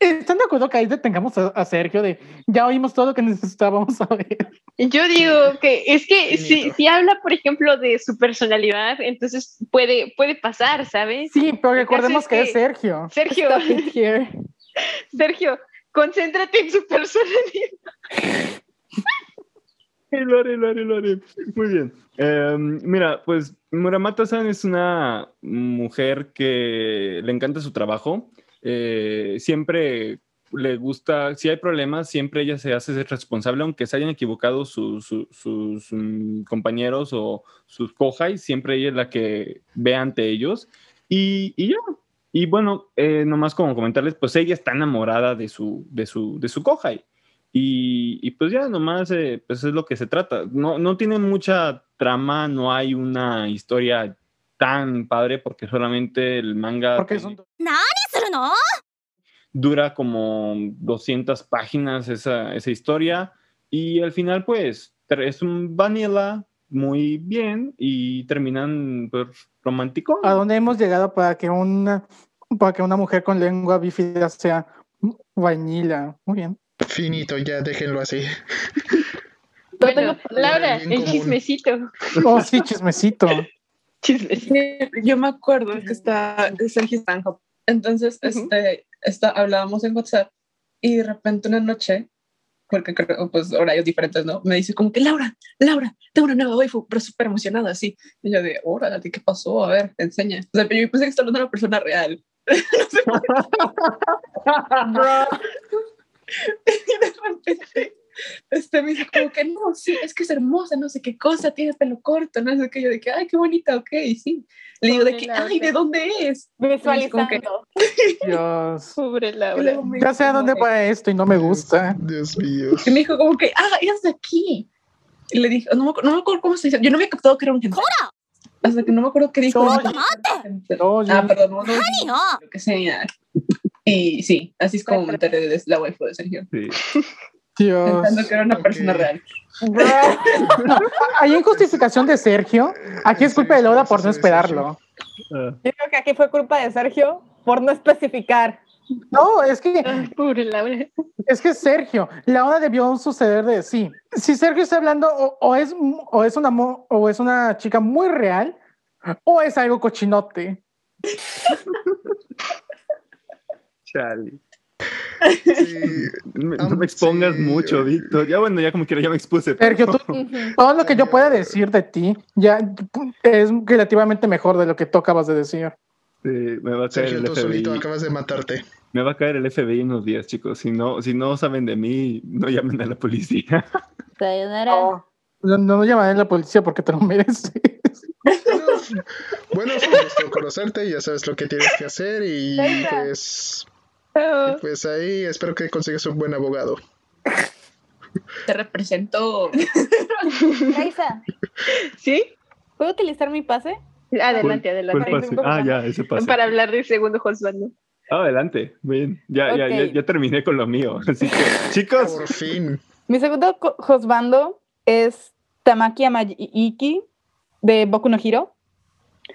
¿Están de acuerdo que ahí detengamos a, Sergio de ya oímos todo lo que necesitábamos saber? Yo digo que es que si, si, habla, por ejemplo, de su personalidad, entonces puede, puede pasar, ¿sabes? Sí, pero recordemos que, es Sergio. Sergio. Sergio, concéntrate en su personalidad. lo haré, lo haré, lo haré. Muy bien. Em, mira, pues Muramata-san es una mujer que le encanta su trabajo. Eh, siempre le gusta, si hay problemas, siempre ella se hace responsable, aunque se hayan equivocado sus mm, compañeros o sus kohai, siempre ella es la que ve ante ellos. Y, y ya, y bueno, eh, nomás como comentarles, pues ella está enamorada de su, de su, de su. Y, y, pues ya nomás, eh, pues es lo que se trata. No, no tiene mucha trama, no hay una historia tan padre porque solamente el manga... Porque son... Dura como 200 páginas esa, esa historia y al final pues es un vanilla muy bien y terminan pues, romántico. ¿A dónde hemos llegado para que una, para que una mujer con lengua bífida sea vanilla? Muy bien. Finito, ya déjenlo así. Bueno, Laura, el chismecito. Oh, sí, chismecito. chismecito. Yo me acuerdo que está Sergio Stanhope. Entonces, este, está, hablábamos en WhatsApp y de repente una noche, porque creo, pues horarios diferentes, ¿no? Me dice como que, Laura, Laura, tengo una nueva waifu, pero súper emocionada, así. Y yo de, órale, ¿qué pasó? A ver, enseña. O sea, pero yo pensé que estaba hablando de una persona real. no sé y de repente este me dice como que no, sí, es que es hermosa, no sé qué cosa, tiene pelo corto, no sé qué, yo de que, ay, qué bonita, ok, sí. Le digo de que, ay, ¿de dónde es? Visualizando. Que, Dios. Pobre Laura. Ya sé a dónde va esto y no me gusta. Dios mío. Y me dijo como que, ah, es de aquí. Y le dije, no, no me acuerdo cómo se dice, yo no había captado que era un hentai. Hasta que no me acuerdo qué dijo. ah, perdón, no, no, lo que sea. Y sí, así es como me enteré de la waifu de Sergio. Sí. Dios. Pensando que era una persona real. ahí en justificación de Sergio, aquí es culpa de Laura por no esperarlo. Yo creo que aquí fue culpa de Sergio por no especificar. No, es que. Pobre Laura. Es que Sergio, la hora debió suceder de sí. Si Sergio está hablando, o, es, o, es una, o es una chica muy real, o es algo cochinote. Charlie. no me expongas mucho, Víctor. Ya bueno, ya como quiera, ya me expuse. Sergio, todo lo que yo pueda decir de ti ya es relativamente mejor de lo que tú acabas de decir. Sí, me va a caer el FBI. acabas de matarte. Me va a caer el FBI en unos días, chicos. Si no, si no saben de mí, no llamen a la policía. Te ayudará. No, no, llamaré a la policía porque te lo mereces. Bueno, es un gusto conocerte, ya sabes lo que tienes que hacer y pues pues ahí espero que consigas un buen abogado. Te represento. Laisa. ¿Sí? ¿Puedo utilizar mi pase? Adelante, adelante. Ah, ya, ese pase. Para hablar del segundo Josbando. adelante, bien. Ya, ya, ya, terminé con lo mío. Así que, chicos. Por fin. Mi segundo Josbando es Tamaki Amayiki de Boku no Hiro.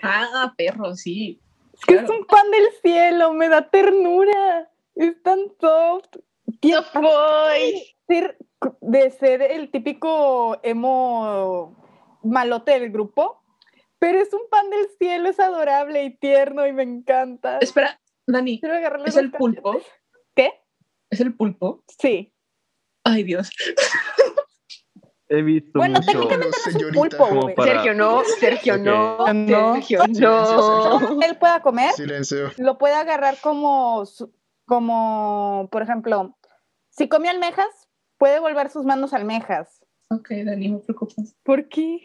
Ah, perro, sí. Es que es un pan del cielo, me da ternura. Es tan soft. Soft boy. Ser, de ser el típico emo malote del grupo, Pero es un pan del cielo, es adorable y tierno y me encanta. Espera, Dani, ¿es el pulpo? ¿Qué? ¿Es el pulpo? Sí. Ay, Dios. He visto Bueno, mucho. técnicamente No, es un pulpo, güey. para- Sergio, no, Sergio, no. No. Sergio, no. Él pueda comer, Silencio. lo puede agarrar como, como, por ejemplo, si come almejas, puede volver sus manos almejas. Ok, Dani, no me preocupes. ¿Por qué?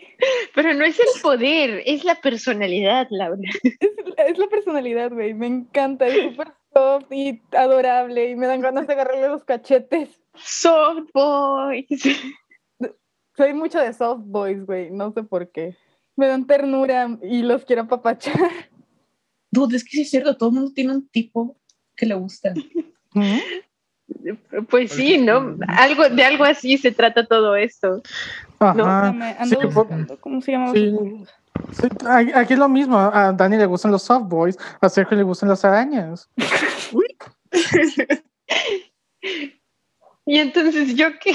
Pero no es el poder, es la personalidad, Laura. Es la personalidad, güey. Me encanta. Es súper soft y adorable y me dan ganas de agarrarle los cachetes. Soft boys. Soy mucho de soft boys, güey. No sé por qué. Me dan ternura y los quiero apapachar. Dude, es que sí es cierto, todo el mundo tiene un tipo que le gusta. Pues sí, ¿no? Algo, de algo así se trata todo esto. Ajá. Espérame, ando Sí, por- buscando. ¿Cómo se llama? Sí. Sí, aquí es lo mismo. A Dani le gustan los soft boys, a Sergio le gustan las arañas. Y entonces yo qué.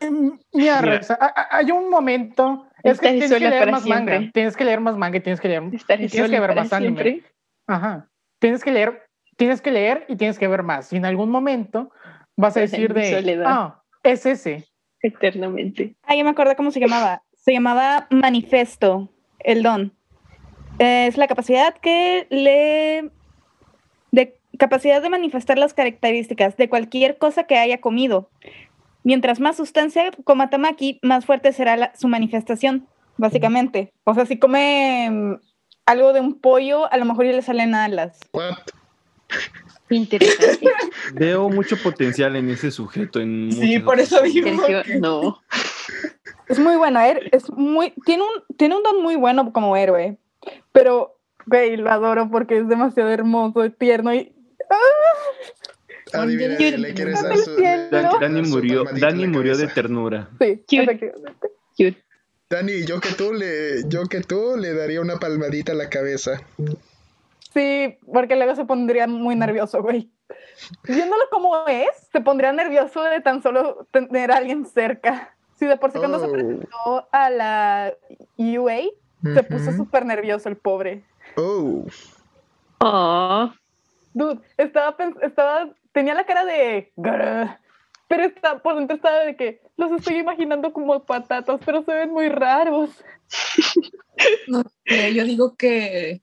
Hay un momento. Es que tienes que leer más siempre. manga. Tienes que leer más manga y tienes que leer. Y tienes que ver más anime. siempre. Ajá. Tienes que leer, tienes que leer y tienes que ver más. Y en algún momento vas a decir de, soledad. ah, es ese. Eternamente. Ah, ya me acordé cómo se llamaba. Se llamaba Manifesto, el don. Es la capacidad que le... de capacidad de manifestar las características de cualquier cosa que haya comido. Mientras más sustancia coma Tamaki, más fuerte será la- su manifestación, básicamente. O sea, si come mm, algo de un pollo, a lo mejor ya le salen alas. What? Interesante. Veo mucho potencial en ese sujeto. En Sí, por eso digo. no. Es muy bueno, er- es muy, tiene un, tiene un don muy bueno como héroe, pero, güey, lo adoro porque es demasiado hermoso y tierno y... Adivina, Yo- le quieres dar su. Dani murió, Dani murió de ternura. Sí, Cute. efectivamente. Cute. Dani, yo que tú le, yo que tú le daría una palmadita a la cabeza. Sí, porque luego se pondría muy nervioso, güey. Viéndolo como es, se pondría nervioso de tan solo tener a alguien cerca. Sí, de por sí cuando se Oh. presentó a la UA, se puso súper nervioso el pobre. Oh, Oh, Dude, estaba, estaba, tenía la cara de... Pero está, por dentro estaba de que los estoy imaginando como patatas, pero se ven muy raros. No, yo digo que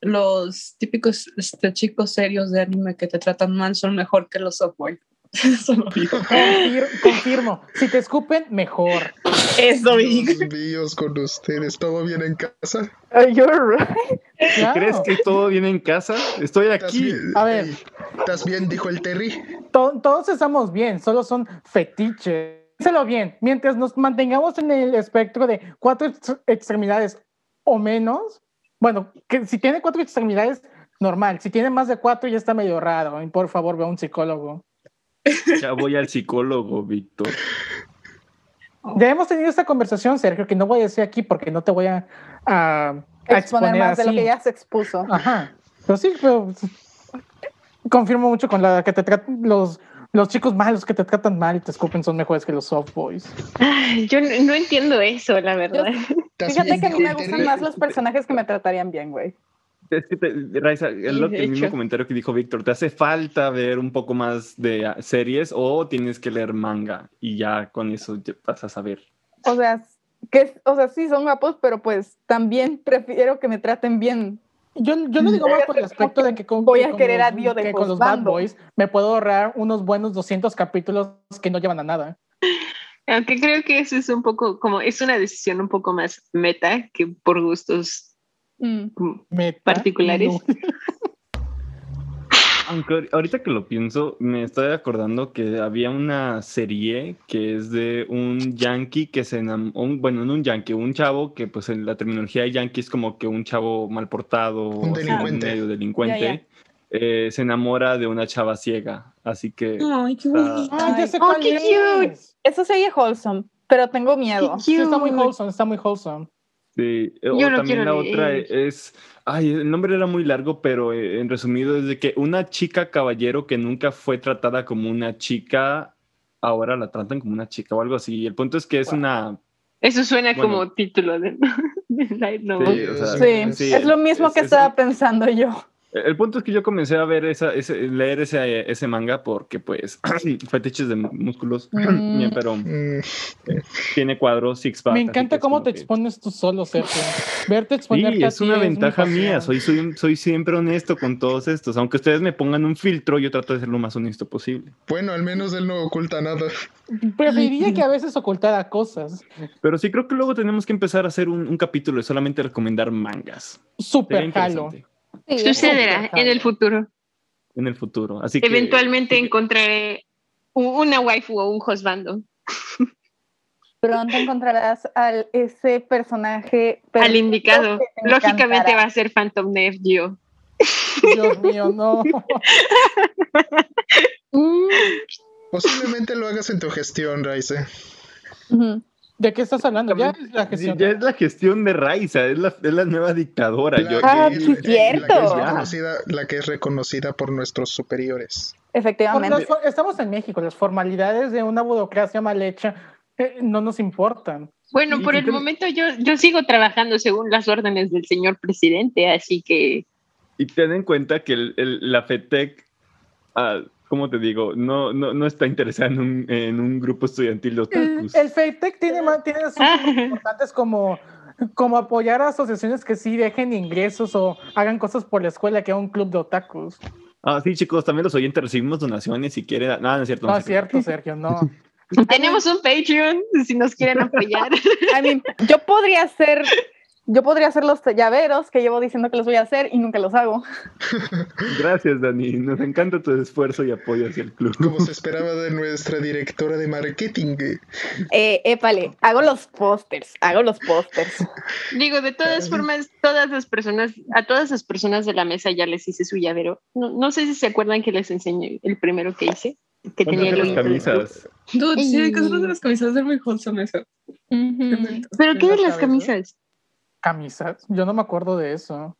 los típicos este, chicos serios de anime que te tratan mal son mejor que los softboy. Eso lo digo. Confir- confirmo. Si te escupen, mejor. Eso Dios míos con ustedes. ¿Todo bien en casa? You're right. Claro. ¿Crees que todo viene en casa? Estoy ¿Estás aquí. A ver. ¿Estás bien? Dijo el Terry. To- todos estamos bien, solo son fetiches. Piénsalo bien, mientras nos mantengamos en el espectro de cuatro ex- extremidades o menos, bueno, que si tiene cuatro extremidades, normal. Si tiene más de cuatro, ya está medio raro. Y Por favor, ve a un psicólogo. Ya voy al psicólogo, Víctor. Ya hemos tenido esta conversación, Sergio, que no voy a decir aquí porque no te voy a, a- a Exponer exponer más de lo así. que ya se expuso. Ajá. Pero sí, pero confirmo mucho con la que te tratan los, los chicos malos que te tratan mal y te escupen son mejores que los soft boys. Ay, yo no, no entiendo eso, la verdad. ¿Estás Fíjate que a mí me gustan más los personajes que me tratarían bien, güey. Es que, te, Raiza, es lo que el mismo comentario que dijo Víctor. ¿Te hace falta ver un poco más de series o tienes que leer manga y ya con eso ya vas a saber? O sea, que, o sea, sí son guapos, pero pues también prefiero que me traten bien. Yo, yo lo digo más por el aspecto de que con, Voy a con querer los, a Dio de que con los Bad. Boys me puedo ahorrar unos buenos 200 capítulos que no llevan a nada. Aunque creo que eso es un poco como, es una decisión un poco más meta que por gustos Mm. Meta, Particulares. no. Aunque ahor- ahorita que lo pienso, me estoy acordando que había una serie que es de un yankee que se enamoró, bueno, no un yankee, un chavo que pues en la terminología de yankee es como que un chavo mal portado, Un delincuente. medio delincuente, Ya, ya. eh, se enamora de una chava ciega. Así que Ay, qué bonito. Ah, ya oh, cuál qué es. Eso sería wholesome, pero tengo miedo. Sí, está muy wholesome, está muy wholesome. Sí, eh, o también la otra leer. es, ay, el nombre era muy largo, pero eh, en resumido es de que una chica caballero que nunca fue tratada como una chica, ahora la tratan como una chica o algo así. El punto es que es Wow. una Eso suena Bueno. como título de, de light novel. Sí, o sea, Sí, sí, es lo mismo es- que es- estaba pensando yo. El punto es que yo comencé a ver esa, ese, leer ese, ese manga porque, pues, fetiches de músculos, Mm. bien, pero Mm, tiene cuadros six pack. Me encanta cómo te que- expones tú solo, Sergio. Verte exponerte Sí, es una ventaja mía. Soy, soy, soy siempre honesto con todos estos. Aunque ustedes me pongan un filtro, yo trato de ser lo más honesto posible. bueno, al menos él no oculta nada. Preferiría que a veces ocultara cosas. Pero sí creo que luego tenemos que empezar a hacer un, un capítulo de solamente recomendar mangas. Súper jalo. Sí, Sucederá en el futuro. en el futuro. Así que Eventualmente que- encontraré una waifu o un husbando. Pronto encontrarás al ese personaje Al indicado. Lógicamente encantará. va a ser Phantom Nef Gio. Dios mío, no. Mm, Posiblemente lo hagas en tu gestión, Raize. ¿De qué estás hablando? Ya es la Sí, gestión. ya es la gestión de Raiza, es la, es la nueva dictadora. La, Yo- Ah, sí, la que cierto. es reconocida, la que es reconocida por nuestros superiores. Efectivamente. estamos en México, las formalidades de una burocracia mal hecha eh, no nos importan. Bueno, por el momento yo, yo sigo trabajando según las órdenes del señor presidente, así que Y ten en cuenta que el, el- la FETEC, ah, ¿cómo te digo? No, no, no está interesada en un, en un grupo estudiantil de El, otakus. el FEITEC tiene, ma- tiene asuntos importantes como, como apoyar a asociaciones que sí dejen ingresos o hagan cosas por la escuela que a un club de otakus. Ah, sí, chicos, también los oyentes recibimos donaciones si quieren. Nada, no es cierto. No no es cierto, Sergio, no. tenemos un Patreon si nos quieren apoyar. I mean, yo podría hacer, yo podría hacer los llaveros que llevo diciendo que los voy a hacer y nunca los hago. Gracias, Dani. Nos encanta tu esfuerzo y apoyo hacia el club. Como se esperaba de nuestra directora de marketing. Eh, épale, hago los pósters, hago los pósters. Digo, de todas formas, todas las personas, a todas las personas de la mesa ya les hice su llavero. No, no sé si se acuerdan que les enseñé el primero que hice, que tenía el las camisas. Dude, sí, cosas de las camisas de muy wholesome eso. ¿Pero qué de Las camisas? Camisas, yo no me acuerdo de eso.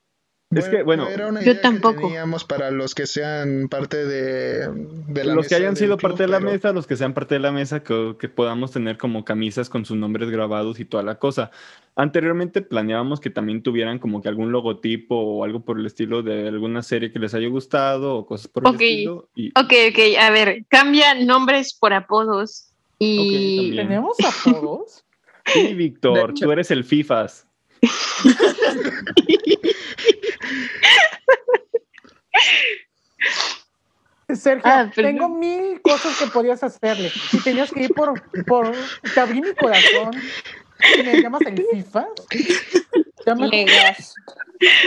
Es que, bueno, era una yo idea tampoco. que teníamos para los que sean parte de, de la los que hayan sido club, parte de la pero- mesa, los que sean parte de la mesa, que, que podamos tener como camisas con sus nombres grabados y toda la cosa. Anteriormente planeábamos que también tuvieran como que algún logotipo o algo por el estilo de alguna serie que les haya gustado o cosas por Ok. el estilo. Y, Ok, ok, a ver, cambia nombres por apodos y... ¿Tenemos apodos? Sí, Víctor, tú eres el FIFAs. Sergio, Ah, tengo mil cosas que podías hacerle. Y tenías que ir por, por te abrí mi corazón. Y me llamas el FIFA. Ya me- Legas.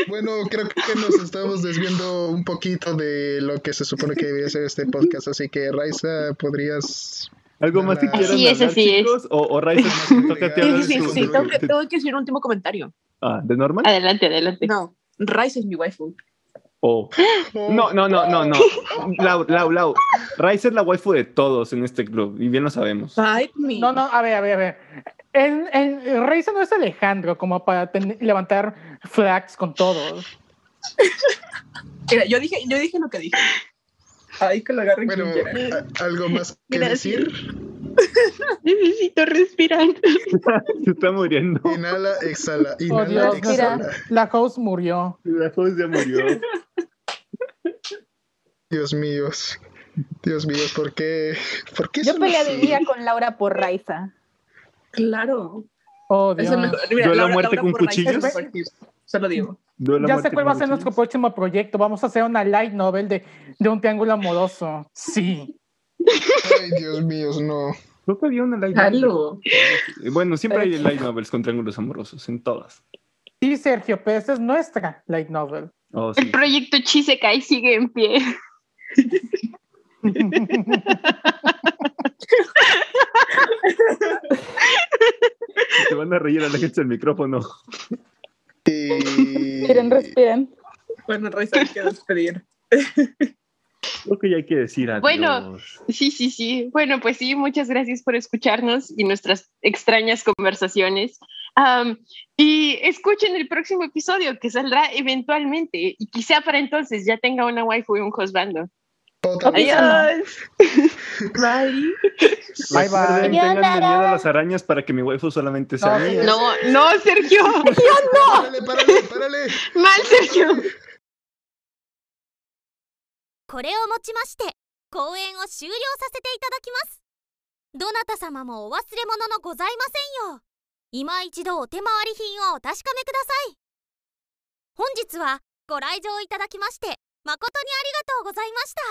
Bueno, creo que nos estamos desviando un poquito de lo que se supone que debía ser este podcast, así que Raiza, podrías... ¿Algo más que quieran es, hablar, así es. chicos? O, o Raiza, te toca Sí, hablar Sí, sí, sí, sí, tengo que, tengo que decir un último comentario. Ah, ¿de normal? Adelante, adelante. No, Rice es mi waifu. O- No, no, no, no, no. Lau, Lau, Lau. Raiza es la waifu de todos en este club, y bien lo sabemos. No, no, a ver, a ver, a ver. En, en Reisa no es Alejandro como para ten- levantar flags con todos. Mira, yo dije, yo dije lo que dije. Ay, que lo agarren Bueno, quien quiera. ¿algo más que Gracias. decir? Necesito respirar. Se está muriendo. Inhala, exhala, Oh, inhala, Dios, exhala. Mira. la host murió. La host ya murió. Dios mío, Dios mío, ¿por qué? ¿Por qué Yo así? pelearía con Laura por Raiza. Claro. Oh, Dios. mejor. ¿Yo la Laura- muerte Laura con cuchillos? Se lo digo. Duelo, Ya sé cuál va a ser nuestro próximo proyecto. Vamos a hacer una light novel de, de un triángulo amoroso. Sí. Ay, Dios mío, no. Creo que había una light novel. Halo. Bueno, siempre hay light novels con triángulos amorosos, en todas. Sí, Sergio, pero esta es nuestra light novel. Oh, sí. El proyecto Chisekai sigue en pie. Te van a reír a la gente del micrófono. Y... Miren, respiren. Bueno, Rice, hay que despedir. Creo que ya hay que decir adiós. Bueno. Sí, sí, sí. Bueno, pues sí, muchas gracias por escucharnos y nuestras extrañas conversaciones. Y escuchen el próximo episodio que saldrá eventualmente y quizá para entonces ya tenga una waifu y un husbando. Vez. Adiós. Bye. Bye, bye. Tengan miedo a las arañas para que mi waifu solamente sea No, mía. No, no, Sergio. Párale, párale, párale. Mal, Sergio. これをもちまして公演を終了させていただきますどなた様もお忘れ物のございませんよう今一度お手回り品をお確かめください本日はご来場いただきまして誠にありがとうございました